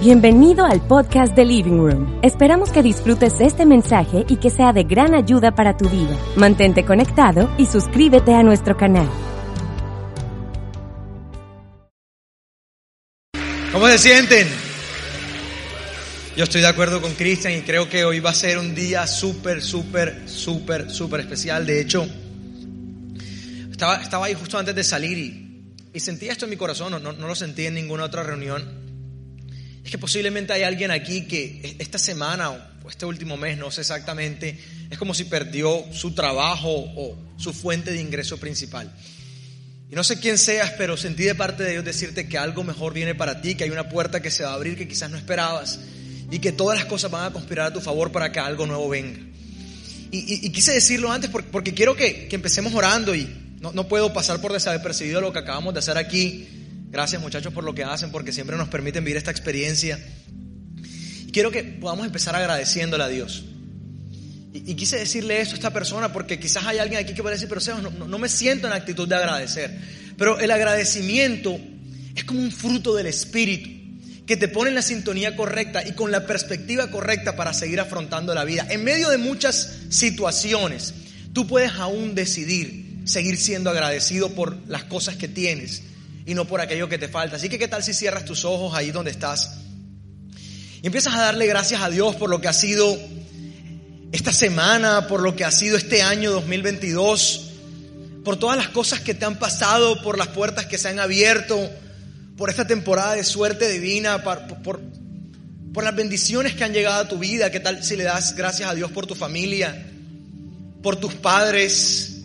Bienvenido al podcast de Living Room. Esperamos que disfrutes este mensaje y que sea de gran ayuda para tu vida. Mantente conectado y suscríbete a nuestro canal. ¿Cómo se sienten? Yo estoy de acuerdo con Cristian y creo que hoy va a ser un día súper, súper, súper, súper especial. De hecho, estaba, estaba ahí justo antes de salir y, y sentía esto en mi corazón, no, no, no lo sentí en ninguna otra reunión. Es que posiblemente hay alguien aquí que esta semana o este último mes, no sé exactamente, es como si perdió su trabajo o su fuente de ingreso principal. Y no sé quién seas, pero sentí de parte de Dios decirte que algo mejor viene para ti, que hay una puerta que se va a abrir que quizás no esperabas y que todas las cosas van a conspirar a tu favor para que algo nuevo venga. Y, quise decirlo antes porque, quiero que, que, empecemos orando y no, no puedo pasar por desapercibido lo que acabamos de hacer aquí Gracias muchachos por lo que hacen, porque siempre nos permiten vivir esta experiencia. Y quiero que podamos empezar agradeciéndole a Dios. Y, quise decirle esto a esta persona porque quizás hay alguien aquí que puede decir, pero Sebas, no, no, no me siento en actitud de agradecer. Pero el agradecimiento es como un fruto del Espíritu que te pone en la sintonía correcta y con la perspectiva correcta para seguir afrontando la vida. En medio de muchas situaciones, tú puedes aún decidir seguir siendo agradecido por las cosas que tienes y no por aquello que te falta. Así que qué tal si cierras tus ojos ahí donde estás y empiezas a darle gracias a Dios por lo que ha sido esta semana, por lo que ha sido este año 2022, por todas las cosas que te han pasado, por las puertas que se han abierto, por esta temporada de suerte divina, por, por, las bendiciones que han llegado a tu vida. ¿Qué tal si le das gracias a Dios por tu familia, por tus padres,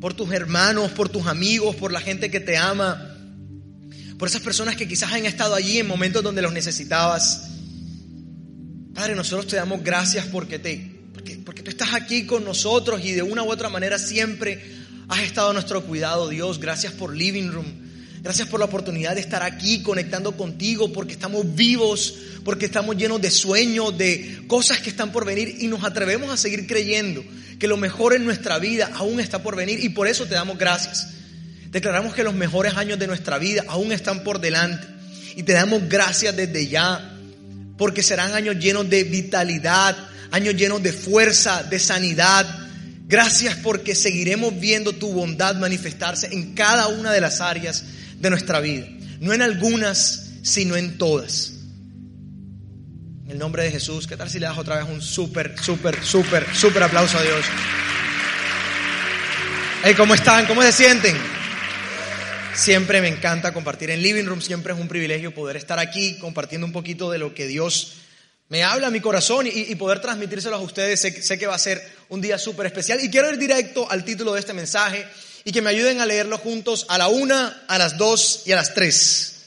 por tus hermanos, por tus amigos, por la gente que te ama? Por esas personas que quizás han estado allí en momentos donde los necesitabas. Padre, nosotros te damos gracias porque, te, porque, porque tú estás aquí con nosotros y de una u otra manera siempre has estado a nuestro cuidado, Dios. Gracias por Living Room. Gracias por la oportunidad de estar aquí conectando contigo porque estamos vivos, porque estamos llenos de sueños, de cosas que están por venir y nos atrevemos a seguir creyendo que lo mejor en nuestra vida aún está por venir y por eso te damos gracias. Declaramos que los mejores años de nuestra vida aún están por delante. Y te damos gracias desde ya, porque serán años llenos de vitalidad, años llenos de fuerza, de sanidad. Gracias porque seguiremos viendo tu bondad manifestarse en cada una de las áreas de nuestra vida. No en algunas, sino en todas. En el nombre de Jesús, ¿qué tal si le das otra vez un súper, súper, súper, súper aplauso a Dios? Hey, ¿Cómo están? ¿Cómo se sienten? Siempre me encanta compartir en Living Room, siempre es un privilegio poder estar aquí compartiendo un poquito de lo que Dios me habla a mi corazón y, poder transmitírselo a ustedes. Sé, que va a ser un día súper especial y quiero ir directo al título de este mensaje y que me ayuden a leerlo juntos a la una, a las dos y a las tres.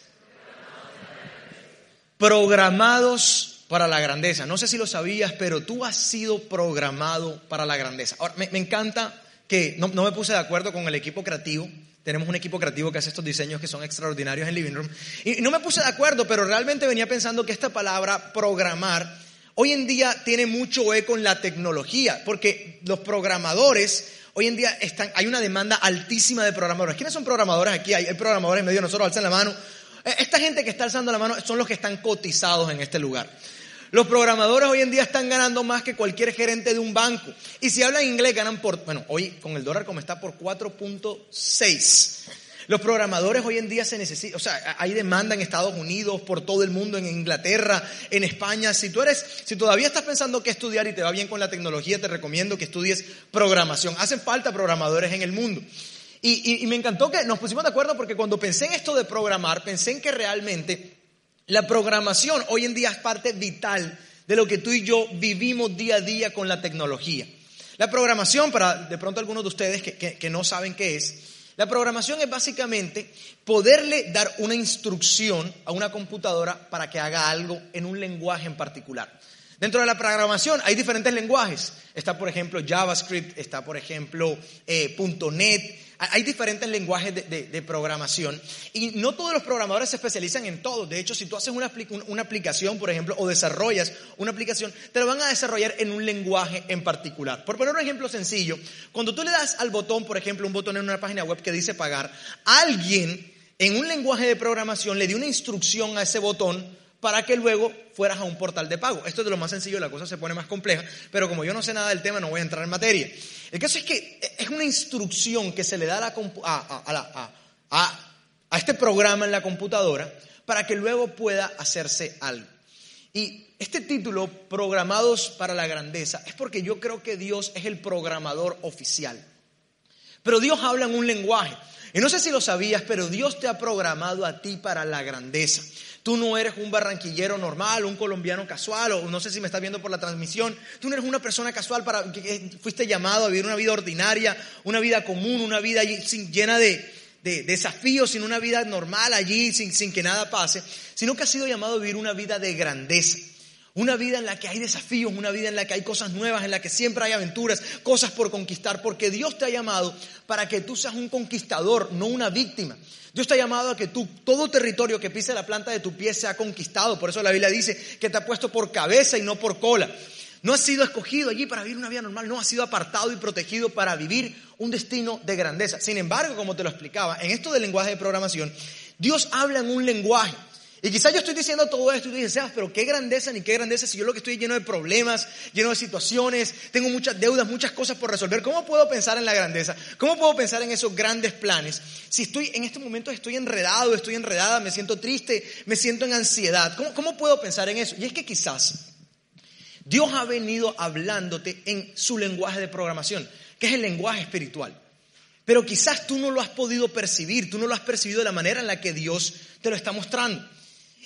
Programados para la grandeza. No sé si lo sabías, pero tú has sido programado para la grandeza. Ahora, me, encanta que no me puse de acuerdo con el equipo creativo. Tenemos un equipo creativo que hace estos diseños que son extraordinarios en Living Room. Y no me puse de acuerdo, pero realmente venía pensando que esta palabra programar hoy en día tiene mucho eco en la tecnología, porque los programadores hoy en día están, hay una demanda altísima de programadores. ¿Quiénes son programadores aquí? Hay, programadores en medio de nosotros, alzan la mano. Esta gente que está alzando la mano son los que están cotizados en este lugar. Los programadores hoy en día están ganando más que cualquier gerente de un banco. Y si hablan inglés ganan por, bueno, hoy con el dólar como está por 4.6. Los programadores hoy en día se necesitan, o sea, hay demanda en Estados Unidos, por todo el mundo, en Inglaterra, en España. Si tú eres, si todavía estás pensando qué estudiar y te va bien con la tecnología, te recomiendo que estudies programación. Hacen falta programadores en el mundo. Y, y, me encantó que nos pusimos de acuerdo porque cuando pensé en esto de programar, pensé en que realmente la programación hoy en día es parte vital de lo que tú y yo vivimos día a día con la tecnología. La programación, para de pronto algunos de ustedes que, que, no saben qué es, la programación es básicamente poderle dar una instrucción a una computadora para que haga algo en un lenguaje en particular. Dentro de la programación hay diferentes lenguajes. Está, por ejemplo, JavaScript, está, por ejemplo, eh, .NET, hay diferentes lenguajes de, programación y no todos los programadores se especializan en todo. De hecho, si tú haces una, una, aplicación, por ejemplo, o desarrollas una aplicación, te lo van a desarrollar en un lenguaje en particular. Por poner un ejemplo sencillo, cuando tú le das al botón, por ejemplo, un botón en una página web que dice pagar, alguien en un lenguaje de programación le dio una instrucción a ese botón para que luego fueras a un portal de pago. Esto es de lo más sencillo, la cosa se pone más compleja, pero como yo no sé nada del tema, no voy a entrar en materia. El caso es que es una instrucción que se le da a, a este programa en la computadora para que luego pueda hacerse algo. Y este título, Programados para la Grandeza, es porque yo creo que Dios es el programador oficial. Pero Dios habla en un lenguaje. Y no sé si lo sabías, pero Dios te ha programado a ti para la grandeza. Tú no eres un barranquillero normal, un colombiano casual, o no sé si me estás viendo por la transmisión. Tú no eres una persona casual para que fuiste llamado a vivir una vida ordinaria, una vida común, una vida llena de, desafíos, sin una vida normal allí, sin, sin que nada pase, sino que has sido llamado a vivir una vida de grandeza. Una vida en la que hay desafíos, una vida en la que hay cosas nuevas, en la que siempre hay aventuras, cosas por conquistar, porque Dios te ha llamado para que tú seas un conquistador, no una víctima. Dios te ha llamado a que tú, todo territorio que pise la planta de tu pie sea conquistado. Por eso la Biblia dice que te ha puesto por cabeza y no por cola. No has sido escogido allí para vivir una vida normal, no has sido apartado y protegido para vivir un destino de grandeza. Sin embargo, como te lo explicaba, en esto del lenguaje de programación, Dios habla en un lenguaje y quizás yo estoy diciendo todo esto y tú dices, pero qué grandeza ni qué grandeza si yo lo que estoy lleno de problemas, lleno de situaciones, tengo muchas deudas, muchas cosas por resolver. ¿Cómo puedo pensar en la grandeza? ¿Cómo puedo pensar en esos grandes planes? Si estoy en este momento estoy enredado, estoy enredada, me siento triste, me siento en ansiedad. ¿Cómo, cómo puedo pensar en eso? Y es que quizás Dios ha venido hablándote en su lenguaje de programación, que es el lenguaje espiritual. Pero quizás tú no lo has podido percibir, tú no lo has percibido de la manera en la que Dios te lo está mostrando.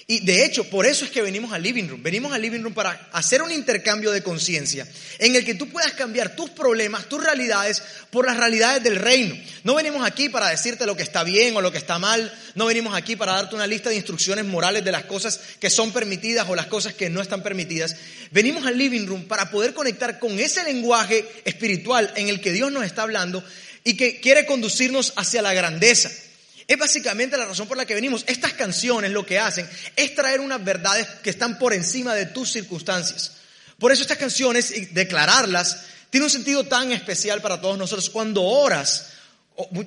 Y de hecho, por eso es que venimos al living room. Venimos al living room para hacer un intercambio de conciencia en el que tú puedas cambiar tus problemas, tus realidades por las realidades del reino. No venimos aquí para decirte lo que está bien o lo que está mal. No venimos aquí para darte una lista de instrucciones morales de las cosas que son permitidas o las cosas que no están permitidas. Venimos al living room para poder conectar con ese lenguaje espiritual en el que Dios nos está hablando y que quiere conducirnos hacia la grandeza. Es básicamente la razón por la que venimos. Estas canciones lo que hacen es traer unas verdades que están por encima de tus circunstancias. Por eso estas canciones y declararlas tiene un sentido tan especial para todos nosotros. Cuando oras,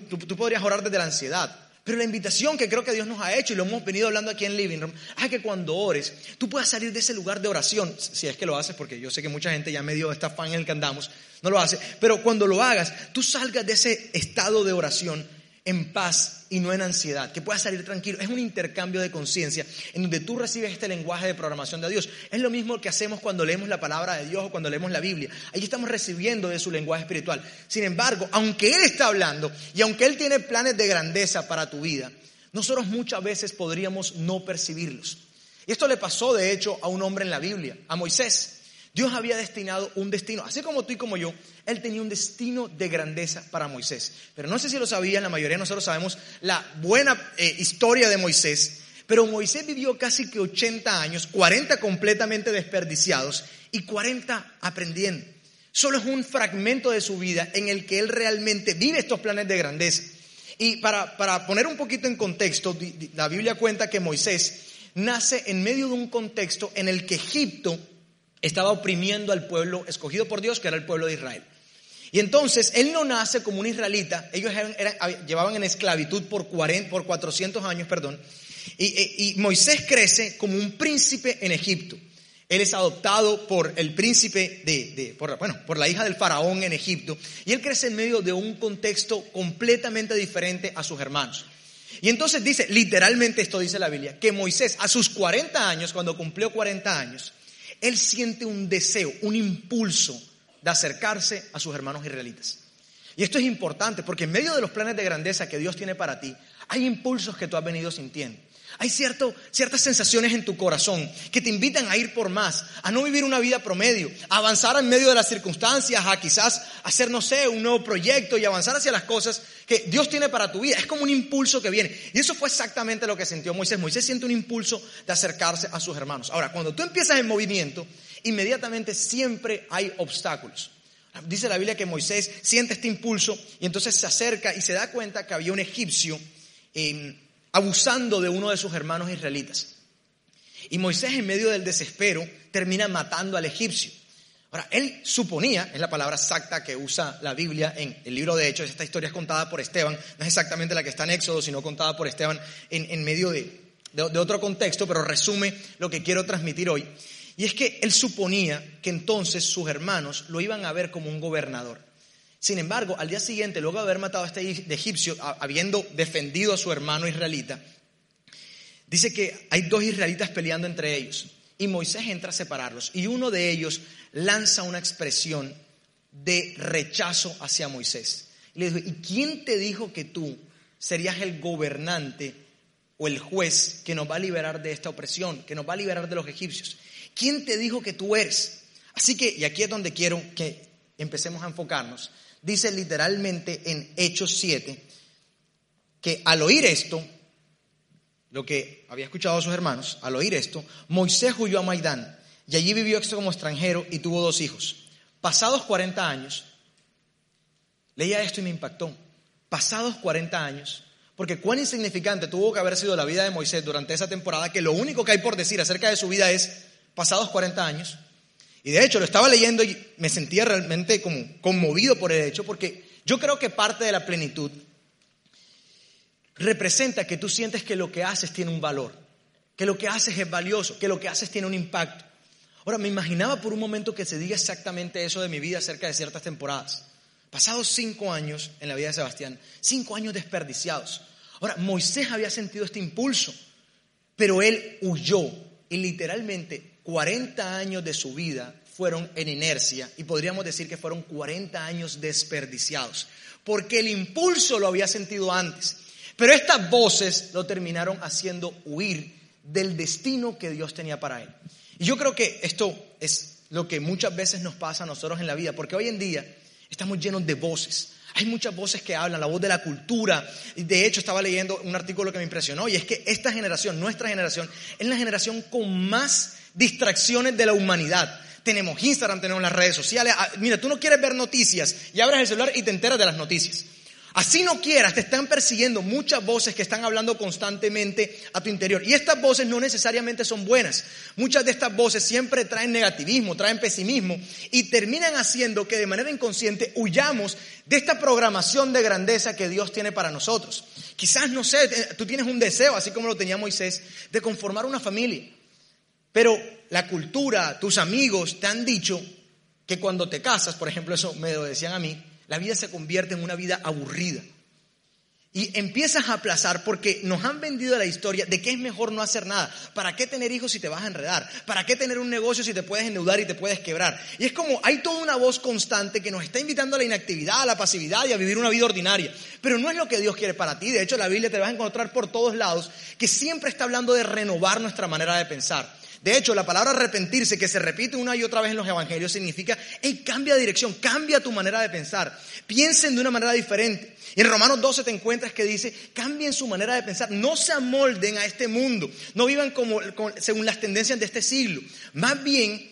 tú, podrías orar desde la ansiedad, pero la invitación que creo que Dios nos ha hecho, y lo hemos venido hablando aquí en Living Room, es que cuando ores, tú puedas salir de ese lugar de oración, si es que lo haces, porque yo sé que mucha gente ya medio está fan en el que andamos, no lo hace, pero cuando lo hagas, tú salgas de ese estado de oración en paz y no en ansiedad, que puedas salir tranquilo. Es un intercambio de conciencia en donde tú recibes este lenguaje de programación de Dios. Es lo mismo que hacemos cuando leemos la palabra de Dios o cuando leemos la Biblia. Ahí estamos recibiendo de su lenguaje espiritual. Sin embargo, aunque Él está hablando y aunque Él tiene planes de grandeza para tu vida, nosotros muchas veces podríamos no percibirlos. Y esto le pasó, de hecho, a un hombre en la Biblia, a Moisés. Dios había destinado un destino, así como tú y como yo, Él tenía un destino de grandeza para Moisés. Pero no sé si lo sabían, la mayoría de nosotros sabemos la buena eh, historia de Moisés, pero Moisés vivió casi que 80 años, 40 completamente desperdiciados y 40 aprendiendo. Solo es un fragmento de su vida en el que Él realmente vive estos planes de grandeza. Y para, para poner un poquito en contexto, la Biblia cuenta que Moisés nace en medio de un contexto en el que Egipto estaba oprimiendo al pueblo escogido por Dios, que era el pueblo de Israel. Y entonces él no nace como un israelita, ellos llevaban en esclavitud por, 40, por 400 años, perdón, y, Moisés crece como un príncipe en Egipto. Él es adoptado por el príncipe de, bueno, por la hija del faraón en Egipto, y él crece en medio de un contexto completamente diferente a sus hermanos. Y entonces dice, literalmente esto dice la Biblia, que Moisés a sus 40 años, cuando cumplió 40 años, él siente un deseo, un impulso de acercarse a sus hermanos israelitas. Y esto es importante porque en medio de los planes de grandeza que Dios tiene para ti, hay impulsos que tú has venido sintiendo. Hay cierto, ciertas sensaciones en tu corazón que te invitan a ir por más, a no vivir una vida promedio, a avanzar en medio de las circunstancias, a quizás hacer, no sé, un nuevo proyecto y avanzar hacia las cosas que Dios tiene para tu vida. Es como un impulso que viene. Y eso fue exactamente lo que sintió Moisés. Moisés siente un impulso de acercarse a sus hermanos. Ahora, cuando tú empiezas en movimiento, inmediatamente siempre hay obstáculos. Dice la Biblia que Moisés siente este impulso y entonces se acerca y se da cuenta que había un egipcio. en abusando de uno de sus hermanos israelitas. Y Moisés en medio del desespero termina matando al egipcio. Ahora, él suponía, es la palabra exacta que usa la Biblia en el libro de Hechos, esta historia es contada por Esteban, no es exactamente la que está en Éxodo, sino contada por Esteban en, medio de, de, otro contexto, pero resume lo que quiero transmitir hoy. Y es que él suponía que entonces sus hermanos lo iban a ver como un gobernador. Sin embargo, al día siguiente, luego de haber matado a este egipcio, habiendo defendido a su hermano israelita, dice que hay dos israelitas peleando entre ellos. Y Moisés entra a separarlos. Y uno de ellos lanza una expresión de rechazo hacia Moisés. Y le dijo, ¿y quién te dijo que tú serías el gobernante o el juez que nos va a liberar de esta opresión, que nos va a liberar de los egipcios? ¿Quién te dijo que tú eres? Así que, y aquí es donde quiero que empecemos a enfocarnos, dice literalmente en Hechos 7, que al oír esto, lo que había escuchado a sus hermanos, al oír esto, Moisés huyó a Maidán y allí vivió como extranjero y tuvo dos hijos. Pasados 40 años, leía esto y me impactó. Pasados 40 años, porque cuán insignificante tuvo que haber sido la vida de Moisés durante esa temporada, que lo único que hay por decir acerca de su vida es pasados 40 años. Y de hecho lo estaba leyendo y me sentía realmente como conmovido por el hecho, porque yo creo que parte de la plenitud representa que tú sientes que lo que haces tiene un valor, que lo que haces es valioso, que lo que haces tiene un impacto. Ahora, me imaginaba por un momento que se diga exactamente eso de mi vida acerca de ciertas temporadas. Pasados cinco años en la vida de Sebastián, cinco años desperdiciados. Ahora, Moisés había sentido este impulso, pero él huyó y literalmente 40 años de su vida fueron en inercia y podríamos decir que fueron 40 años desperdiciados, porque el impulso lo había sentido antes. Pero estas voces lo terminaron haciendo huir del destino que Dios tenía para él. Y yo creo que esto es lo que muchas veces nos pasa a nosotros en la vida, porque hoy en día estamos llenos de voces. Hay muchas voces que hablan, la voz de la cultura. De hecho, estaba leyendo un artículo que me impresionó y es que esta generación, nuestra generación, es la generación con más distracciones de la humanidad. Tenemos Instagram, tenemos las redes sociales. Ah, mira, tú no quieres ver noticias y abres el celular y te enteras de las noticias. Así no quieras, te están persiguiendo muchas voces que están hablando constantemente a tu interior. Y estas voces no necesariamente son buenas. Muchas de estas voces siempre traen negativismo, traen pesimismo y terminan haciendo que de manera inconsciente huyamos de esta programación de grandeza que Dios tiene para nosotros. Quizás, no sé, tú tienes un deseo, así como lo tenía Moisés, de conformar una familia. Pero la cultura, tus amigos te han dicho que cuando te casas, por ejemplo, eso me lo decían a mí, la vida se convierte en una vida aburrida. Y empiezas a aplazar porque nos han vendido la historia de que es mejor no hacer nada. ¿Para qué tener hijos si te vas a enredar? ¿Para qué tener un negocio si te puedes endeudar y te puedes quebrar? Y es como hay toda una voz constante que nos está invitando a la inactividad, a la pasividad y a vivir una vida ordinaria. Pero no es lo que Dios quiere para ti. De hecho, la Biblia te vas a encontrar por todos lados que siempre está hablando de renovar nuestra manera de pensar. De hecho, la palabra arrepentirse, que se repite una y otra vez en los evangelios, significa, hey, cambia de dirección, cambia tu manera de pensar, piensen de una manera diferente. Y en Romanos 12 te encuentras que dice, cambien su manera de pensar, no se amolden a este mundo, no vivan como, según las tendencias de este siglo, más bien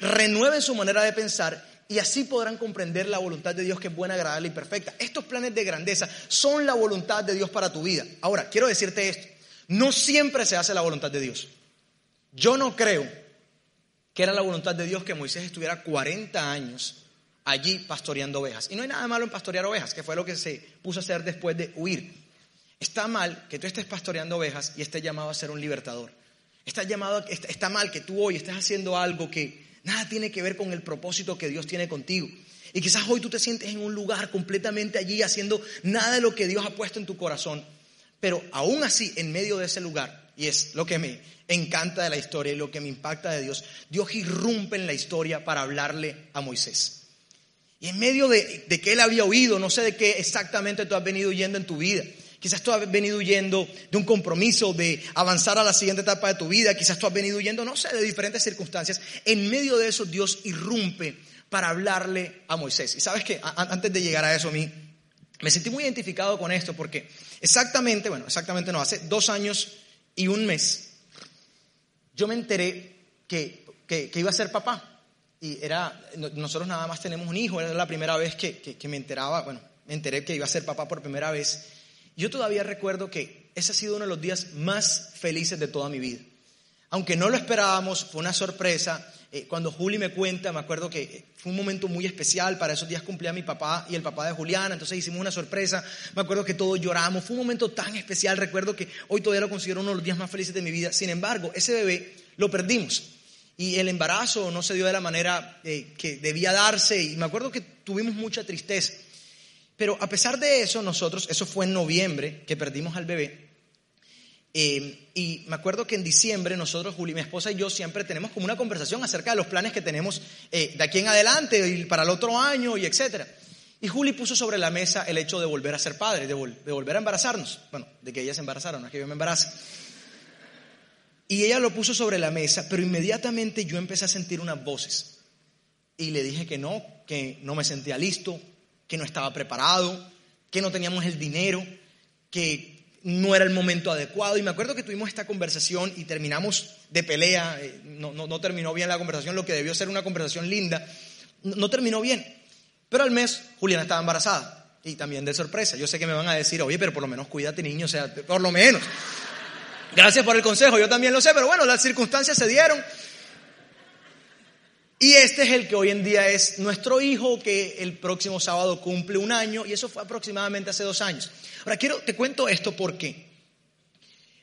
renueven su manera de pensar y así podrán comprender la voluntad de Dios que es buena, agradable y perfecta. Estos planes de grandeza son la voluntad de Dios para tu vida. Ahora, quiero decirte esto, no siempre se hace la voluntad de Dios. Yo no creo que era la voluntad de Dios que Moisés estuviera 40 años allí pastoreando ovejas. Y no hay nada malo en pastorear ovejas, que fue lo que se puso a hacer después de huir. Está mal que tú estés pastoreando ovejas y estés llamado a ser un libertador. Está, llamado, está mal que tú hoy estés haciendo algo que nada tiene que ver con el propósito que Dios tiene contigo. Y quizás hoy tú te sientes en un lugar completamente allí haciendo nada de lo que Dios ha puesto en tu corazón. Pero aún así, en medio de ese lugar, y es lo que me encanta de la historia y lo que me impacta de Dios, Dios irrumpe en la historia para hablarle a Moisés. Y en medio de, que él había oído, no sé de qué exactamente tú has venido huyendo en tu vida. Quizás tú has venido huyendo de un compromiso de avanzar a la siguiente etapa de tu vida. Quizás tú has venido huyendo, no sé, de diferentes circunstancias. En medio de eso Dios irrumpe para hablarle a Moisés. Y sabes que antes de llegar a eso a mí, me sentí muy identificado con esto porque exactamente, bueno, exactamente no, hace dos años y un mes yo me enteré que, iba a ser papá. Y era, nosotros nada más tenemos un hijo, era la primera vez que, me enteraba, bueno, me enteré que iba a ser papá por primera vez. Yo todavía recuerdo que ese ha sido uno de los días más felices de toda mi vida. Aunque no lo esperábamos, fue una sorpresa. Eh, cuando Juli me cuenta, me acuerdo que eh, fue un momento muy especial. Para esos días cumplía mi papá y el papá de Juliana, entonces hicimos una sorpresa. Me acuerdo que todos lloramos. Fue un momento tan especial. Recuerdo que hoy todavía lo considero uno de los días más felices de mi vida. Sin embargo, ese bebé lo perdimos. Y el embarazo no se dio de la manera eh, que debía darse. Y me acuerdo que tuvimos mucha tristeza. Pero a pesar de eso, nosotros, eso fue en noviembre que perdimos al bebé. Eh, y me acuerdo que en diciembre nosotros, Juli, mi esposa y yo siempre tenemos como una conversación acerca de los planes que tenemos eh, de aquí en adelante y para el otro año y etcétera. Y Juli puso sobre la mesa el hecho de volver a ser padre, de, volver a embarazarnos. Bueno, de que ella se embarazara, no es que yo me embarace. Y ella lo puso sobre la mesa, pero inmediatamente yo empecé a sentir unas voces. Y le dije que no, que no me sentía listo, que no estaba preparado, que no teníamos el dinero, que no era el momento adecuado. Y me acuerdo que tuvimos esta conversación y terminamos de pelea. Eh, no, no, terminó bien la conversación, lo que debió ser una conversación linda. No, terminó bien. Pero al mes Juliana estaba embarazada. Y también de sorpresa. Yo sé que me van a decir, oye, pero por lo menos cuídate, niño. O sea, por lo menos. Gracias por el consejo, yo también lo sé. Pero bueno, las circunstancias se dieron. Y este es el que hoy en día es nuestro hijo, que el próximo sábado cumple un año, y eso fue aproximadamente hace dos años. Ahora, quiero, te cuento esto porque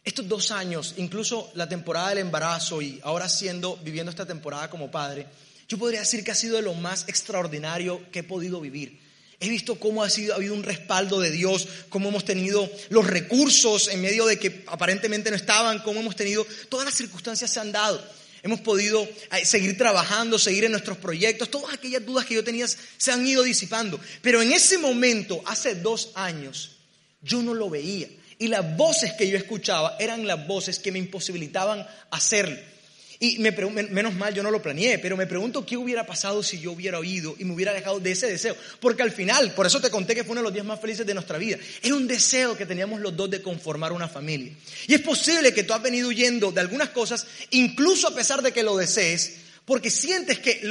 estos dos años, incluso la temporada del embarazo y ahora siendo, viviendo esta temporada como padre, yo podría decir que ha sido de lo más extraordinario que he podido vivir. He visto cómo ha, sido, ha habido un respaldo de Dios, cómo hemos tenido los recursos en medio de que aparentemente no estaban, cómo hemos tenido, todas las circunstancias se han dado. Hemos podido eh, seguir trabajando, seguir en nuestros proyectos. Todas aquellas dudas que yo tenía se han ido disipando. Pero en ese momento, hace dos años, yo no lo veía. Y las voces que yo escuchaba eran las voces que me imposibilitaban hacerlo. Y me, menos mal yo no lo planeé, pero me pregunto qué hubiera pasado si yo hubiera oído y me hubiera dejado de ese deseo. Porque al final, por eso te conté que fue uno de los días más felices de nuestra vida, era un deseo que teníamos los dos de conformar una familia. Y es posible que tú has venido huyendo de algunas cosas, incluso a pesar de que lo desees, porque sientes que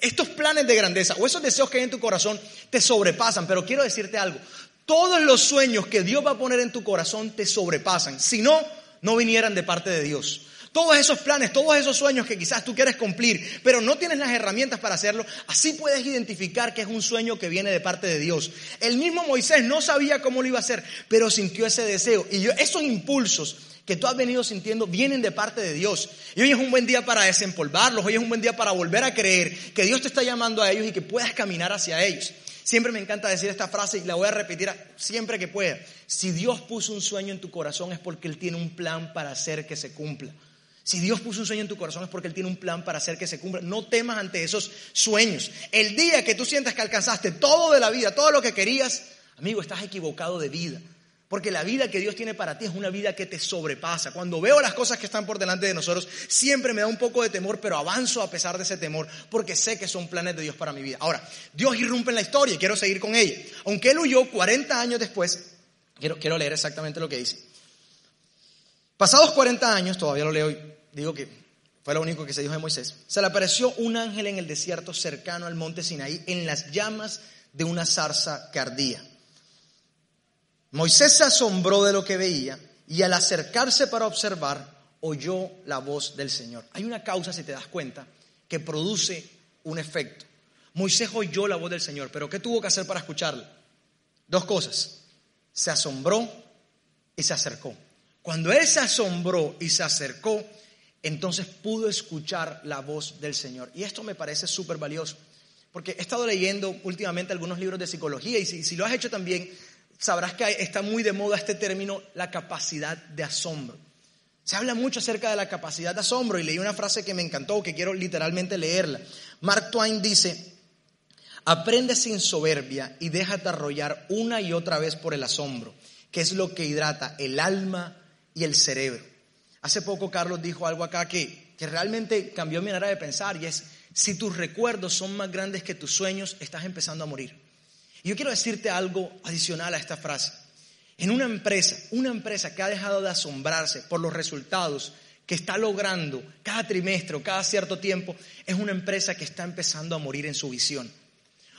estos planes de grandeza o esos deseos que hay en tu corazón te sobrepasan. Pero quiero decirte algo, todos los sueños que Dios va a poner en tu corazón te sobrepasan. Si no, no vinieran de parte de Dios. Todos esos planes, todos esos sueños que quizás tú quieres cumplir, pero no tienes las herramientas para hacerlo, así puedes identificar que es un sueño que viene de parte de Dios. El mismo Moisés no sabía cómo lo iba a hacer, pero sintió ese deseo. Y esos impulsos que tú has venido sintiendo vienen de parte de Dios. Y hoy es un buen día para desempolvarlos, hoy es un buen día para volver a creer que Dios te está llamando a ellos y que puedas caminar hacia ellos. Siempre me encanta decir esta frase y la voy a repetir siempre que pueda. Si Dios puso un sueño en tu corazón es porque Él tiene un plan para hacer que se cumpla. Si Dios puso un sueño en tu corazón es porque Él tiene un plan para hacer que se cumpla. No temas ante esos sueños. El día que tú sientas que alcanzaste todo de la vida, todo lo que querías, amigo, estás equivocado de vida. Porque la vida que Dios tiene para ti es una vida que te sobrepasa. Cuando veo las cosas que están por delante de nosotros, siempre me da un poco de temor, pero avanzo a pesar de ese temor, porque sé que son planes de Dios para mi vida. Ahora, Dios irrumpe en la historia y quiero seguir con ella. Aunque Él huyó 40 años después, quiero, quiero leer exactamente lo que dice. Pasados 40 años, todavía lo leo y digo que fue lo único que se dijo de Moisés, se le apareció un ángel en el desierto cercano al monte Sinaí en las llamas de una zarza que ardía. Moisés se asombró de lo que veía y al acercarse para observar, oyó la voz del Señor. Hay una causa, si te das cuenta, que produce un efecto. Moisés oyó la voz del Señor, pero ¿qué tuvo que hacer para escucharla? Dos cosas. Se asombró y se acercó. Cuando él se asombró y se acercó, entonces pudo escuchar la voz del Señor. Y esto me parece súper valioso, porque he estado leyendo últimamente algunos libros de psicología y si, lo has hecho también, sabrás que está muy de moda este término, la capacidad de asombro. Se habla mucho acerca de la capacidad de asombro y leí una frase que me encantó, que quiero literalmente leerla. Mark Twain dice, aprende sin soberbia y déjate arrollar una y otra vez por el asombro, que es lo que hidrata el alma y el cerebro. Hace poco Carlos dijo algo acá que, que realmente cambió mi manera de pensar y es, si tus recuerdos son más grandes que tus sueños, estás empezando a morir. Y yo quiero decirte algo adicional a esta frase. En una empresa, una empresa que ha dejado de asombrarse por los resultados que está logrando cada trimestre o cada cierto tiempo, es una empresa que está empezando a morir en su visión.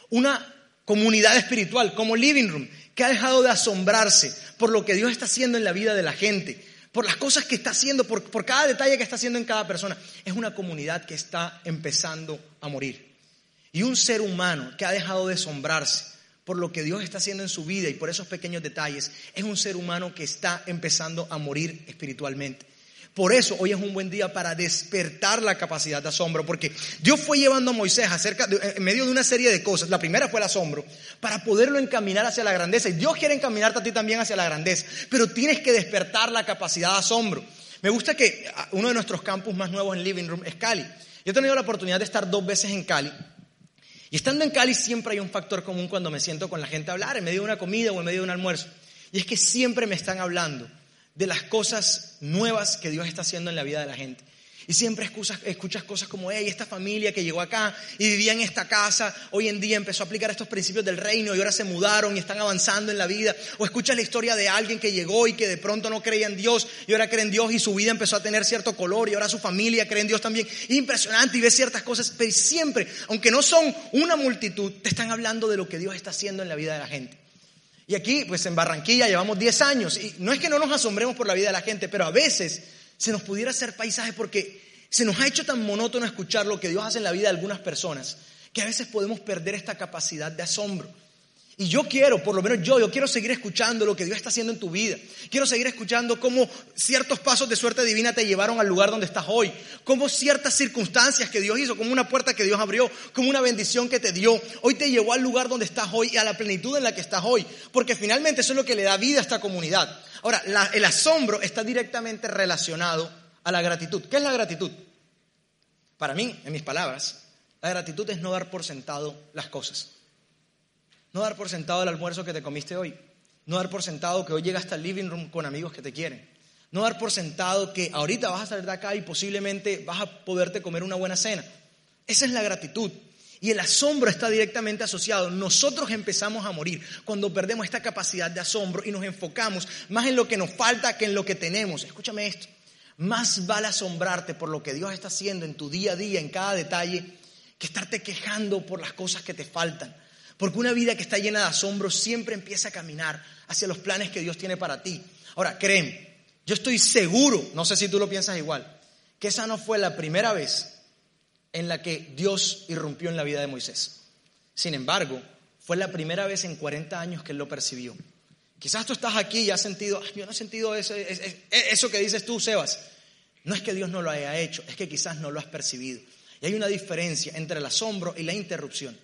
Una comunidad espiritual como Living Room, que ha dejado de asombrarse por lo que Dios está haciendo en la vida de la gente, por las cosas que está haciendo, por, por cada detalle que está haciendo en cada persona. Es una comunidad que está empezando a morir. Y un ser humano que ha dejado de asombrarse por lo que Dios está haciendo en su vida y por esos pequeños detalles, es un ser humano que está empezando a morir espiritualmente. Por eso hoy es un buen día para despertar la capacidad de asombro, porque Dios fue llevando a Moisés acerca en medio de una serie de cosas. La primera fue el asombro, para poderlo encaminar hacia la grandeza. Y Dios quiere encaminarte a ti también hacia la grandeza, pero tienes que despertar la capacidad de asombro. Me gusta que uno de nuestros campus más nuevos en Living Room es Cali. Yo he tenido la oportunidad de estar dos veces en Cali. Y estando en Cali siempre hay un factor común cuando me siento con la gente a hablar, en medio de una comida o en medio de un almuerzo. Y es que siempre me están hablando de las cosas nuevas que Dios está haciendo en la vida de la gente. Y siempre escuchas, escuchas cosas como, hey, esta familia que llegó acá y vivía en esta casa, hoy en día empezó a aplicar estos principios del reino y ahora se mudaron y están avanzando en la vida. O escuchas la historia de alguien que llegó y que de pronto no creía en Dios y ahora cree en Dios y su vida empezó a tener cierto color y ahora su familia cree en Dios también. Impresionante y ves ciertas cosas, pero siempre, aunque no son una multitud, te están hablando de lo que Dios está haciendo en la vida de la gente. Y aquí, pues en Barranquilla llevamos 10 años y no es que no nos asombremos por la vida de la gente, pero a veces se nos pudiera hacer paisaje porque se nos ha hecho tan monótono escuchar lo que Dios hace en la vida de algunas personas que a veces podemos perder esta capacidad de asombro. Y yo quiero, por lo menos yo, yo quiero seguir escuchando lo que Dios está haciendo en tu vida. Quiero seguir escuchando cómo ciertos pasos de suerte divina te llevaron al lugar donde estás hoy. Cómo ciertas circunstancias que Dios hizo, como una puerta que Dios abrió, como una bendición que te dio, hoy te llevó al lugar donde estás hoy y a la plenitud en la que estás hoy. Porque finalmente eso es lo que le da vida a esta comunidad. Ahora, el asombro está directamente relacionado a la gratitud. ¿Qué es la gratitud? Para mí, en mis palabras, la gratitud es no dar por sentado las cosas. No dar por sentado el almuerzo que te comiste hoy. No dar por sentado que hoy llegaste al living room con amigos que te quieren. No dar por sentado que ahorita vas a salir de acá y posiblemente vas a poderte comer una buena cena. Esa es la gratitud. Y el asombro está directamente asociado. Nosotros empezamos a morir cuando perdemos esta capacidad de asombro y nos enfocamos más en lo que nos falta que en lo que tenemos. Escúchame esto. Más vale asombrarte por lo que Dios está haciendo en tu día a día, en cada detalle, que estarte quejando por las cosas que te faltan. Porque una vida que está llena de asombro siempre empieza a caminar hacia los planes que Dios tiene para ti. Ahora, créeme, yo estoy seguro, no sé si tú lo piensas igual, que esa no fue la primera vez en la que Dios irrumpió en la vida de Moisés. Sin embargo, fue la primera vez en 40 años que él lo percibió. Quizás tú estás aquí y has sentido, yo no he sentido eso, eso que dices tú, Sebas. No es que Dios no lo haya hecho, es que quizás no lo has percibido. Y hay una diferencia entre el asombro y la interrupción.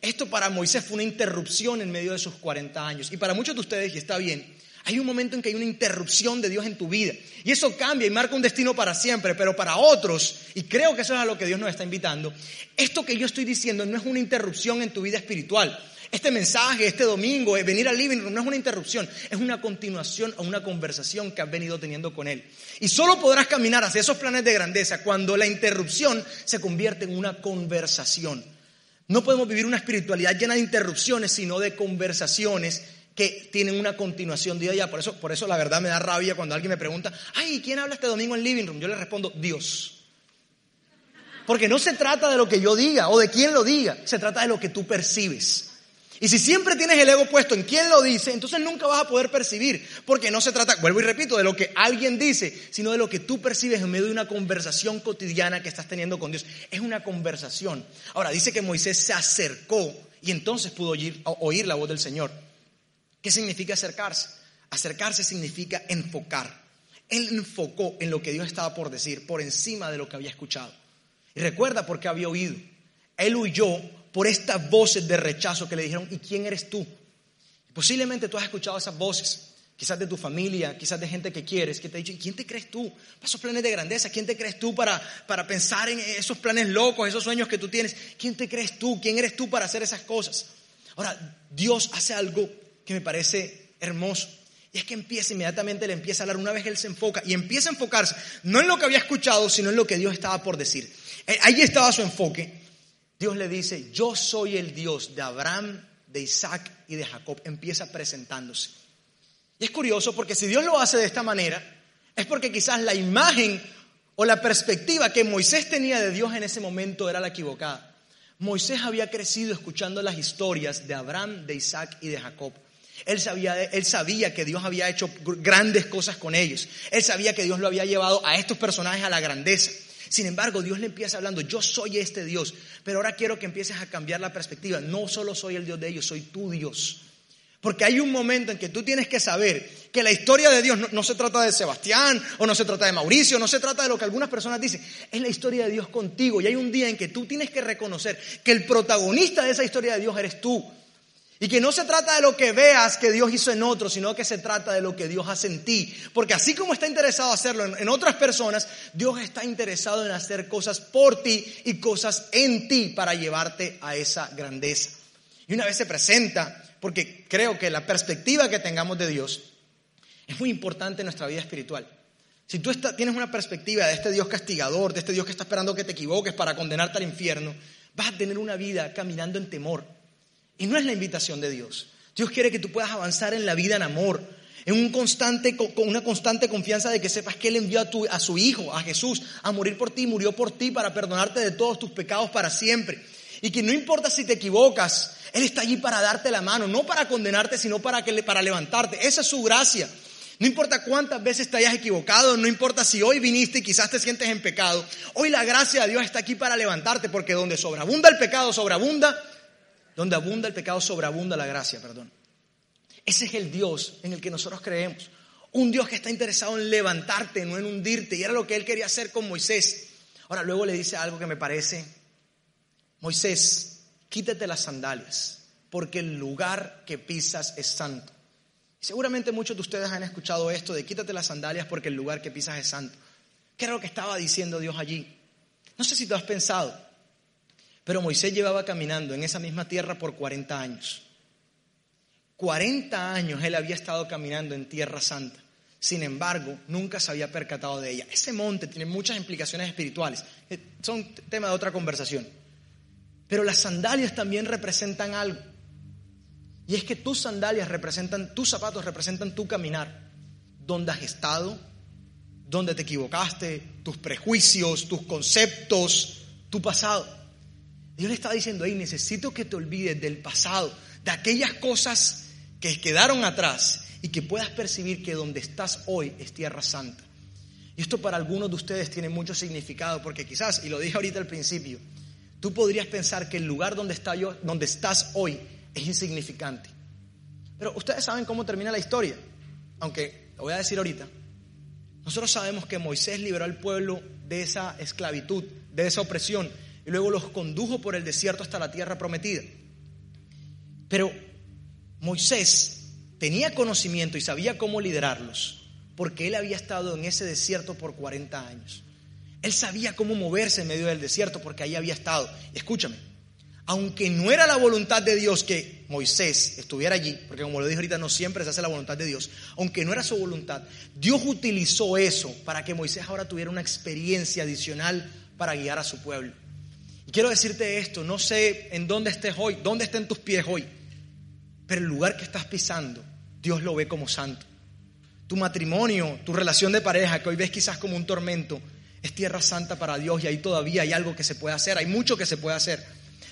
Esto para Moisés fue una interrupción en medio de sus 40 años. Y para muchos de ustedes, y está bien, hay un momento en que hay una interrupción de Dios en tu vida. Y eso cambia y marca un destino para siempre. Pero para otros, y creo que eso es a lo que Dios nos está invitando, esto que yo estoy diciendo no es una interrupción en tu vida espiritual. Este mensaje, este domingo, venir al living room no es una interrupción, es una continuación a una conversación que has venido teniendo con Él. Y solo podrás caminar hacia esos planes de grandeza cuando la interrupción se convierte en una conversación. No podemos vivir una espiritualidad llena de interrupciones, sino de conversaciones que tienen una continuación día a día. Por eso, por eso la verdad me da rabia cuando alguien me pregunta, ay, ¿quién habla este domingo en Living Room? Yo le respondo, Dios. Porque no se trata de lo que yo diga o de quién lo diga, se trata de lo que tú percibes. Y si siempre tienes el ego puesto en quién lo dice, entonces nunca vas a poder percibir, porque no se trata, vuelvo y repito, de lo que alguien dice, sino de lo que tú percibes en medio de una conversación cotidiana que estás teniendo con Dios. Es una conversación. Ahora, dice que Moisés se acercó y entonces pudo oír, oír la voz del Señor. ¿Qué significa acercarse? Acercarse significa enfocar. Él enfocó en lo que Dios estaba por decir, por encima de lo que había escuchado. Y recuerda por qué había oído. Él huyó por estas voces de rechazo que le dijeron, ¿y quién eres tú? Posiblemente tú has escuchado esas voces, quizás de tu familia, quizás de gente que quieres, que te ha dicho, ¿y quién te crees tú? Para esos planes de grandeza, ¿quién te crees tú para, para pensar en esos planes locos, esos sueños que tú tienes? ¿Quién te crees tú? ¿Quién eres tú para hacer esas cosas? Ahora, Dios hace algo que me parece hermoso. Y es que empieza inmediatamente, le empieza a hablar una vez que él se enfoca y empieza a enfocarse no en lo que había escuchado, sino en lo que Dios estaba por decir. Eh, ahí estaba su enfoque. Dios le dice, yo soy el Dios de Abraham, de Isaac y de Jacob. Empieza presentándose. Y es curioso porque si Dios lo hace de esta manera, es porque quizás la imagen o la perspectiva que Moisés tenía de Dios en ese momento era la equivocada. Moisés había crecido escuchando las historias de Abraham, de Isaac y de Jacob. Él sabía, que Dios había hecho grandes cosas con ellos. Él sabía que Dios lo había llevado a estos personajes a la grandeza. Sin embargo, Dios le empieza hablando, yo soy este Dios, pero ahora quiero que empieces a cambiar la perspectiva. No solo soy el Dios de ellos, soy tu Dios. Porque hay un momento en que tú tienes que saber que la historia de Dios no, se trata de Sebastián o no se trata de Mauricio, no se trata de lo que algunas personas dicen, es la historia de Dios contigo. Y hay un día en que tú tienes que reconocer que el protagonista de esa historia de Dios eres tú. Y que no se trata de lo que veas que Dios hizo en otros, sino que se trata de lo que Dios hace en ti. Porque así como está interesado hacerlo en, otras personas, Dios está interesado en hacer cosas por ti y cosas en ti para llevarte a esa grandeza. Y una vez se presenta, porque creo que la perspectiva que tengamos de Dios es muy importante en nuestra vida espiritual. Si tú tienes una perspectiva de este Dios castigador, de este Dios que está esperando que te equivoques para condenarte al infierno, vas a tener una vida caminando en temor y no es la invitación de Dios. Dios quiere que tú puedas avanzar en la vida en amor, en con una constante confianza de que sepas que Él envió a, tu, su Hijo, a Jesús, a morir por ti, murió por ti para perdonarte de todos tus pecados para siempre. Y que no importa si te equivocas, Él está allí para darte la mano, no para condenarte, sino para levantarte. Esa es su gracia. No importa cuántas veces te hayas equivocado, no importa si hoy viniste y quizás te sientes en pecado, hoy la gracia de Dios está aquí para levantarte, porque donde sobreabunda el pecado, sobreabunda donde abunda el pecado, sobreabunda la gracia, perdón. Ese es el Dios en el que nosotros creemos. Un Dios que está interesado en levantarte, no en hundirte. Y era lo que él quería hacer con Moisés. Ahora luego le dice algo que me parece, Moisés, quítate las sandalias, porque el lugar que pisas es santo. seguramente muchos de ustedes han escuchado esto de quítate las sandalias porque el lugar que pisas es santo. ¿Qué era lo que estaba diciendo Dios allí? No sé si tú has pensado, pero Moisés llevaba caminando en esa misma tierra por 40 años. 40 años él había estado caminando en tierra santa. Sin embargo, nunca se había percatado de ella. Ese monte tiene muchas implicaciones espirituales. Eh, son tema de otra conversación. Pero las sandalias también representan algo. Y es que tus sandalias representan, tus zapatos representan tu caminar. Donde has estado, donde te equivocaste, tus prejuicios, tus conceptos, tu pasado. Dios le está diciendo, ahí necesito que te olvides del pasado, de aquellas cosas que quedaron atrás y que puedas percibir que donde estás hoy es tierra santa. Y esto para algunos de ustedes tiene mucho significado, porque quizás, y lo dije ahorita al principio, tú podrías pensar que el lugar donde, está yo, donde estás hoy es insignificante. Pero ustedes saben cómo termina la historia, aunque lo voy a decir ahorita. Nosotros sabemos que Moisés liberó al pueblo de esa esclavitud, de esa opresión, y luego los condujo por el desierto hasta la tierra prometida. Pero Moisés tenía conocimiento y sabía cómo liderarlos, porque él había estado en ese desierto por 40 años. Él sabía cómo moverse en medio del desierto porque ahí había estado. Escúchame, aunque no era la voluntad de Dios que Moisés estuviera allí, porque como lo dije ahorita, no siempre se hace la voluntad de Dios, aunque no era su voluntad, Dios utilizó eso para que Moisés ahora tuviera una experiencia adicional para guiar a su pueblo. Quiero decirte esto, no sé en dónde estés hoy, dónde estén tus pies hoy, pero el lugar que estás pisando, Dios lo ve como santo. Tu matrimonio, tu relación de pareja, que hoy ves quizás como un tormento, es tierra santa para Dios y ahí todavía hay algo que se puede hacer, hay mucho que se puede hacer.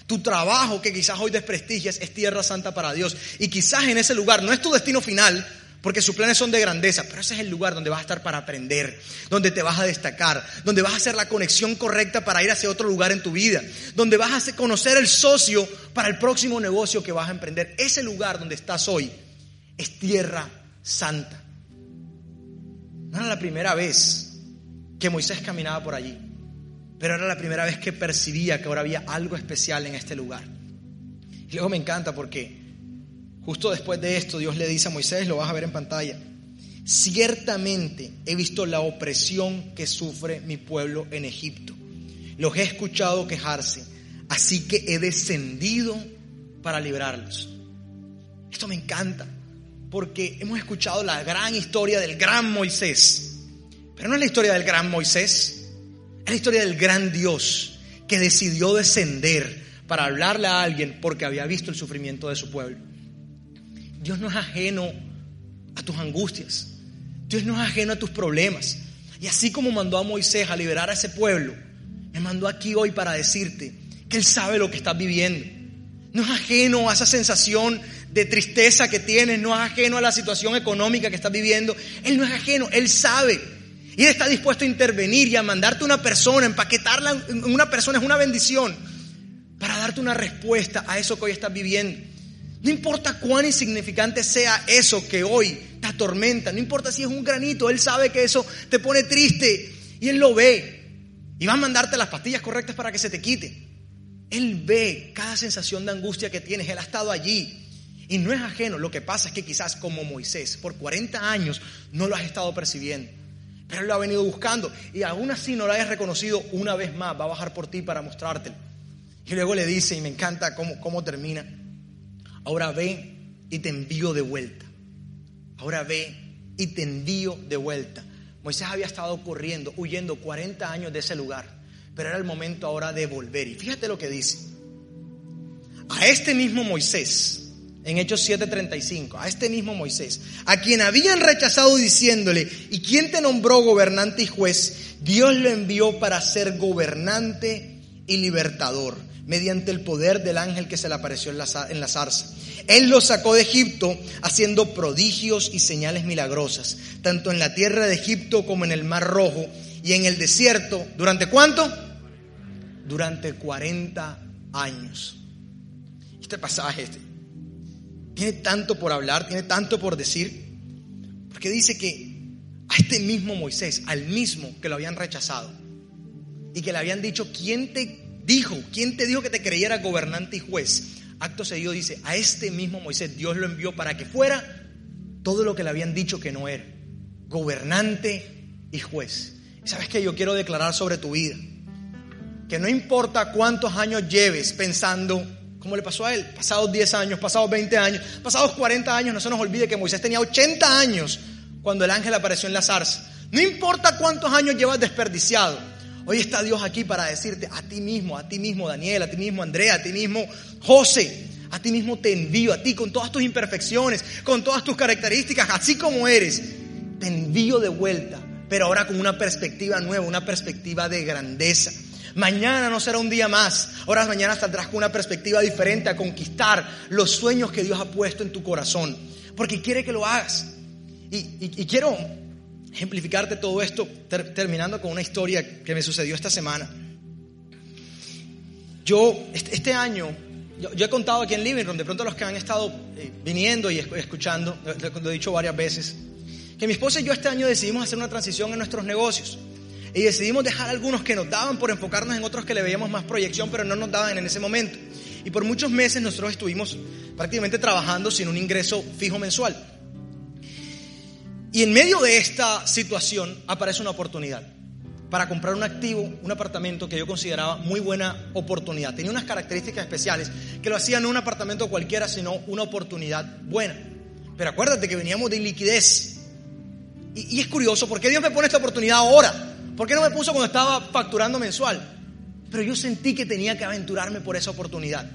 Tu trabajo que quizás hoy desprestigias es tierra santa para Dios. Y quizás en ese lugar no es tu destino final, porque sus planes son de grandeza, pero ese es el lugar donde vas a estar para aprender, donde te vas a destacar, donde vas a hacer la conexión correcta para ir hacia otro lugar en tu vida, donde vas a conocer el socio para el próximo negocio que vas a emprender. Ese lugar donde estás hoy es tierra santa. No era la primera vez que Moisés caminaba por allí, pero era la primera vez que percibía que ahora había algo especial en este lugar. Y luego me encanta porque Justo después de esto, Dios le dice a Moisés, lo vas a ver en pantalla, ciertamente he visto la opresión que sufre mi pueblo en Egipto. Los he escuchado quejarse, así que he descendido para librarlos. Esto me encanta, porque hemos escuchado la gran historia del gran Moisés, pero no es la historia del gran Moisés, es la historia del gran Dios que decidió descender para hablarle a alguien porque había visto el sufrimiento de su pueblo. Dios no es ajeno a tus angustias. Dios no es ajeno a tus problemas. Y así como mandó a Moisés a liberar a ese pueblo, me mandó aquí hoy para decirte que Él sabe lo que estás viviendo. No es ajeno a esa sensación de tristeza que tienes, no es ajeno a la situación económica que estás viviendo. Él no es ajeno, Él sabe. Y Él está dispuesto a intervenir y a mandarte una persona, empaquetarla una persona es una bendición para darte una respuesta a eso que hoy estás viviendo. No importa cuán insignificante sea eso que hoy te atormenta, no importa si es un granito, Él sabe que eso te pone triste y Él lo ve. Y va a mandarte las pastillas correctas para que se te quite. Él ve cada sensación de angustia que tienes, Él ha estado allí. Y no es ajeno, lo que pasa es que quizás como Moisés, por 40 años no lo has estado percibiendo. Pero Él lo ha venido buscando y aún así no lo hayas reconocido una vez más, va a bajar por ti para mostrártelo. Y luego le dice, y me encanta cómo, cómo termina, ahora ve y te envío de vuelta. Ahora ve y te envío de vuelta. Moisés había estado corriendo, huyendo 40 años de ese lugar, pero era el momento ahora de volver. Y fíjate lo que dice. A este mismo Moisés, en Hechos 7:35, a este mismo Moisés, a quien habían rechazado diciéndole, ¿y quién te nombró gobernante y juez? Dios lo envió para ser gobernante y libertador, mediante el poder del ángel que se le apareció en la, zarza. Él lo sacó de Egipto haciendo prodigios y señales milagrosas, tanto en la tierra de Egipto como en el Mar Rojo y en el desierto. ¿Durante cuánto? Durante 40 años. Este pasaje, este, tiene tanto por hablar, tiene tanto por decir, porque dice que a este mismo Moisés, al mismo que lo habían rechazado y que le habían dicho, ¿quién te dijo? ¿Quién te dijo que te creyera gobernante y juez? Acto seguido dice, a este mismo Moisés Dios lo envió para que fuera todo lo que le habían dicho que no era, gobernante y juez. ¿Sabes qué yo quiero declarar sobre tu vida? Que no importa cuántos años lleves pensando ¿Cómo le pasó a él? Pasados 10 años, pasados 20 años, pasados 40 años, no se nos olvide que Moisés tenía 80 años cuando el ángel apareció en la zarza. No importa cuántos años llevas desperdiciado. Hoy está Dios aquí para decirte a ti mismo, a ti mismo Daniel, a ti mismo Andrea, a ti mismo José, a ti mismo te envío, a ti con todas tus imperfecciones, con todas tus características, así como eres, te envío de vuelta, pero ahora con una perspectiva nueva, una perspectiva de grandeza. Mañana no será un día más. Ahora mañana saldrás con una perspectiva diferente a conquistar los sueños que Dios ha puesto en tu corazón. Porque quiere que lo hagas. Y, quiero ejemplificarte todo esto terminando con una historia que me sucedió esta semana. Yo, este, año, yo, he contado aquí en Living Room, de pronto los que han estado eh, viniendo y escuchando, lo he dicho varias veces, que mi esposa y yo este año decidimos hacer una transición en nuestros negocios. Y decidimos dejar algunos que nos daban por enfocarnos en otros que le veíamos más proyección, pero no nos daban en ese momento. Y por muchos meses nosotros estuvimos prácticamente trabajando sin un ingreso fijo mensual. Y en medio de esta situación aparece una oportunidad para comprar un activo, un apartamento que yo consideraba muy buena oportunidad. Tenía unas características especiales que lo hacían no un apartamento cualquiera, sino una oportunidad buena. Pero acuérdate que veníamos de liquidez. Y, y es curioso, ¿por qué Dios me pone esta oportunidad ahora? ¿Por qué no me puso cuando estaba facturando mensual? Pero yo sentí que tenía que aventurarme por esa oportunidad.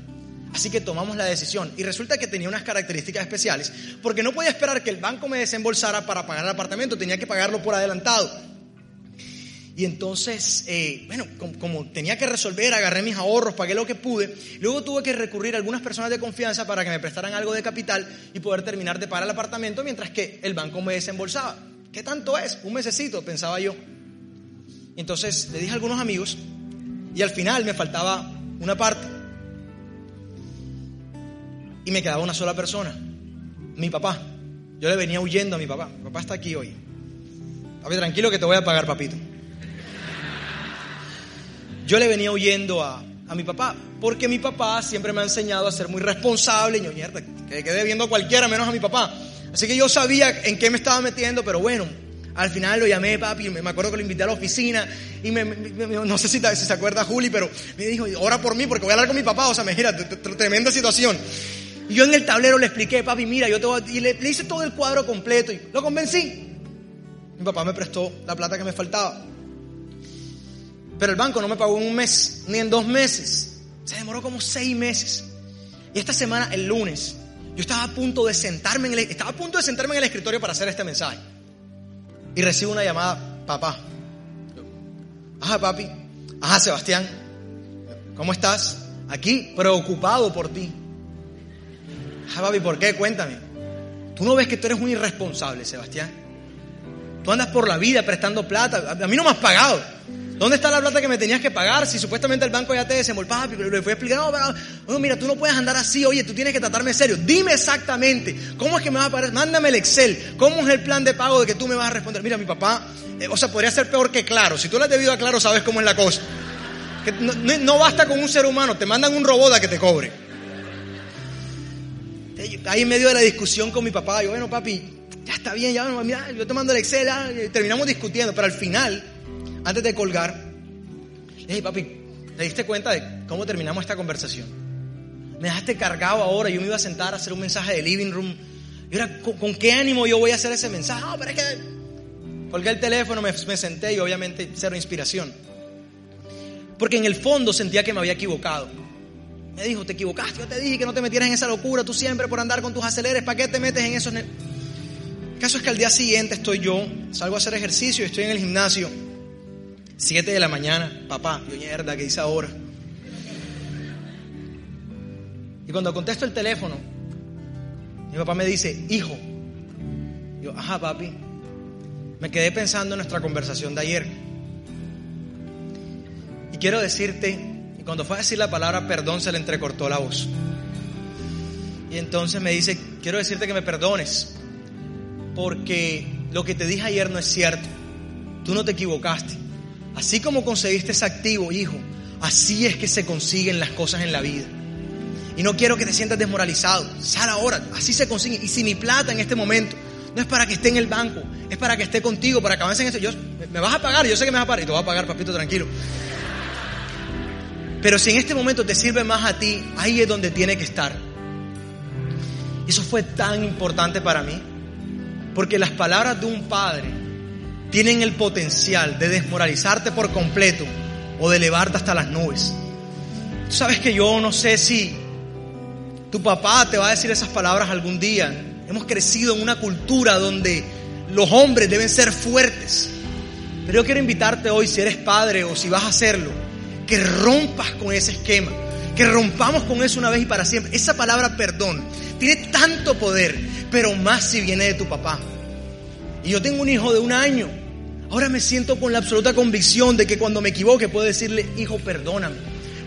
Así que tomamos la decisión y resulta que tenía unas características especiales, porque no podía esperar que el banco me desembolsara para pagar el apartamento, tenía que pagarlo por adelantado. Y entonces, eh, bueno, como, tenía que resolver, agarré mis ahorros, pagué lo que pude. Luego tuve que recurrir a algunas personas de confianza para que me prestaran algo de capital y poder terminar de pagar el apartamento mientras que el banco me desembolsaba. ¿Qué tanto es? Un mesecito, pensaba yo. Entonces le dije a algunos amigos y al final me faltaba una parte. Y me quedaba una sola persona, mi papá. Yo le venía huyendo a mi papá. Mi papá está aquí hoy. Papi, tranquilo que te voy a pagar, papito. Yo le venía huyendo a, a mi papá, porque mi papá siempre me ha enseñado a ser muy responsable. Y yo, mierda, que quedé viendo a cualquiera menos a mi papá. Así que yo sabía en qué me estaba metiendo, pero bueno, al final lo llamé, papi, me acuerdo que lo invité a la oficina y me, no sé si, se acuerda Juli, pero me dijo, ora por mí porque voy a hablar con mi papá, o sea, me mira, tremenda situación. Y yo en el tablero le expliqué, papi, mira, yo te voy a... Y le, hice todo el cuadro completo y lo convencí. Mi papá me prestó la plata que me faltaba. Pero el banco no me pagó en un mes, ni en dos meses. Se demoró como seis meses. Y esta semana, el lunes, yo estaba a punto de sentarme en el, estaba a punto de sentarme en el escritorio para hacer este mensaje y recibo una llamada, papá. Ajá, papi. Ajá, Sebastián. ¿Cómo estás? Aquí, preocupado por ti. Ah, papi, ¿por qué? Cuéntame. Tú no ves que tú eres un irresponsable, Sebastián. Tú andas por la vida prestando plata. A mí no me has pagado. ¿Dónde está la plata que me tenías que pagar? Si supuestamente el banco ya te desembolsó, papi, pero le fui a explicar, no, mira, tú no puedes andar así, oye, tú tienes que tratarme serio. Dime exactamente, ¿cómo es que me vas a pagar? Mándame el Excel, ¿cómo es el plan de pago de que tú me vas a responder? Mira, mi papá, eh, o sea, podría ser peor que claro. Si tú le has debido a claro, sabes cómo es la cosa. No, no, basta con un ser humano, te mandan un robot a que te cobre. Ahí en medio de la discusión con mi papá, yo, bueno, papi, ya está bien, ya, mira, yo te mando el Excel, terminamos discutiendo, pero al final antes de colgar, le dije, papi, ¿te diste cuenta de cómo terminamos esta conversación? Me dejaste cargado ahora, yo me iba a sentar a hacer un mensaje de living room. Y ahora, ¿con, qué ánimo yo voy a hacer ese mensaje? Pero es que colgué el teléfono, me, me senté y obviamente cero inspiración. Porque en el fondo sentía que me había equivocado. Me dijo, te equivocaste, yo te dije que no te metieras en esa locura, tú siempre por andar con tus aceleres, ¿para qué te metes en esos... El caso es que al día siguiente estoy yo, salgo a hacer ejercicio y estoy en el gimnasio 7 de la mañana, papá, yo mierda, ¿qué hice ahora? Y cuando contesto el teléfono, mi papá me dice, hijo. Yo, ajá, papi. Me quedé pensando en nuestra conversación de ayer. Y quiero decirte, cuando fue a decir la palabra perdón, se le entrecortó la voz. Y entonces me dice, quiero decirte que me perdones, porque lo que te dije ayer no es cierto. Tú no te equivocaste. Así como conseguiste ese activo, hijo, así es que se consiguen las cosas en la vida. Y no quiero que te sientas desmoralizado. Sal ahora, así se consigue. Y si mi plata en este momento no es para que esté en el banco, es para que esté contigo, para que avance en eso. Yo, me vas a pagar, yo sé que me vas a pagar. Y te voy a pagar, papito, tranquilo. Pero si en este momento te sirve más a ti, ahí es donde tiene que estar. Eso fue tan importante para mí. Porque las palabras de un padre tienen el potencial de desmoralizarte por completo o de elevarte hasta las nubes. Tú sabes que yo no sé si tu papá te va a decir esas palabras algún día. Hemos crecido en una cultura donde los hombres deben ser fuertes. Pero yo quiero invitarte hoy, si eres padre o si vas a hacerlo, que rompas con ese esquema, que rompamos con eso una vez y para siempre. Esa palabra perdón tiene tanto poder, pero más si viene de tu papá. Y yo tengo un hijo de un año. Ahora me siento con la absoluta convicción de que cuando me equivoque puedo decirle, hijo, perdóname.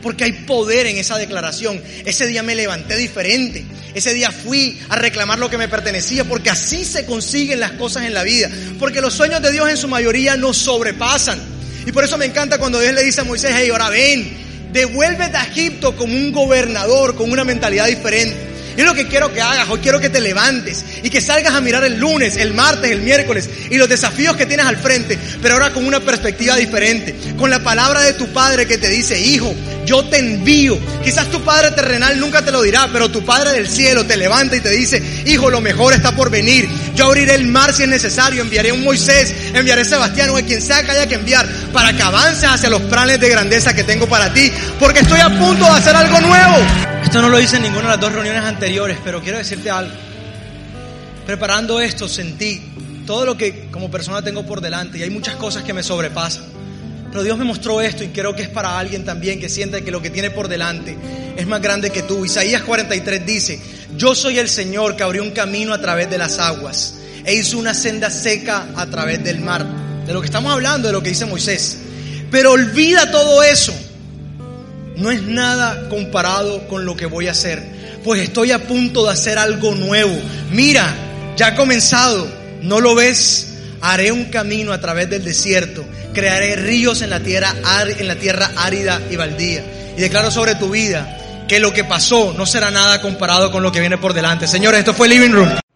Porque hay poder en esa declaración. Ese día me levanté diferente. Ese día fui a reclamar lo que me pertenecía. Porque así se consiguen las cosas en la vida. Porque los sueños de Dios en su mayoría nos sobrepasan. Y por eso me encanta cuando Dios le dice a Moisés, hey, ahora ven, devuélvete a Egipto como un gobernador, con una mentalidad diferente. Y es lo que quiero que hagas. Hoy quiero que te levantes y que salgas a mirar el lunes, el martes, el miércoles y los desafíos que tienes al frente, pero ahora con una perspectiva diferente. Con la palabra de tu padre que te dice, hijo, yo te envío. Quizás tu padre terrenal nunca te lo dirá, pero tu padre del cielo te levanta y te dice, hijo, lo mejor está por venir. Yo abriré el mar si es necesario, enviaré un Moisés, enviaré a Sebastián o a quien sea que haya que enviar para que avances hacia los planes de grandeza que tengo para ti, porque estoy a punto de hacer algo nuevo. Esto no lo hice en ninguna de las dos reuniones anteriores, pero quiero decirte algo. Preparando esto sentí todo lo que como persona tengo por delante y hay muchas cosas que me sobrepasan. Pero Dios me mostró esto y creo que es para alguien también que siente que lo que tiene por delante es más grande que tú. Isaías 43 dice, yo soy el Señor que abrió un camino a través de las aguas e hizo una senda seca a través del mar. De lo que estamos hablando, de lo que dice Moisés. Pero olvida todo eso no es nada comparado con lo que voy a hacer, pues estoy a punto de hacer algo nuevo. Mira, ya ha comenzado, ¿no lo ves? Haré un camino a través del desierto, crearé ríos en la tierra, en la tierra árida y baldía. Y declaro sobre tu vida que lo que pasó no será nada comparado con lo que viene por delante. Señores, esto fue Living Room.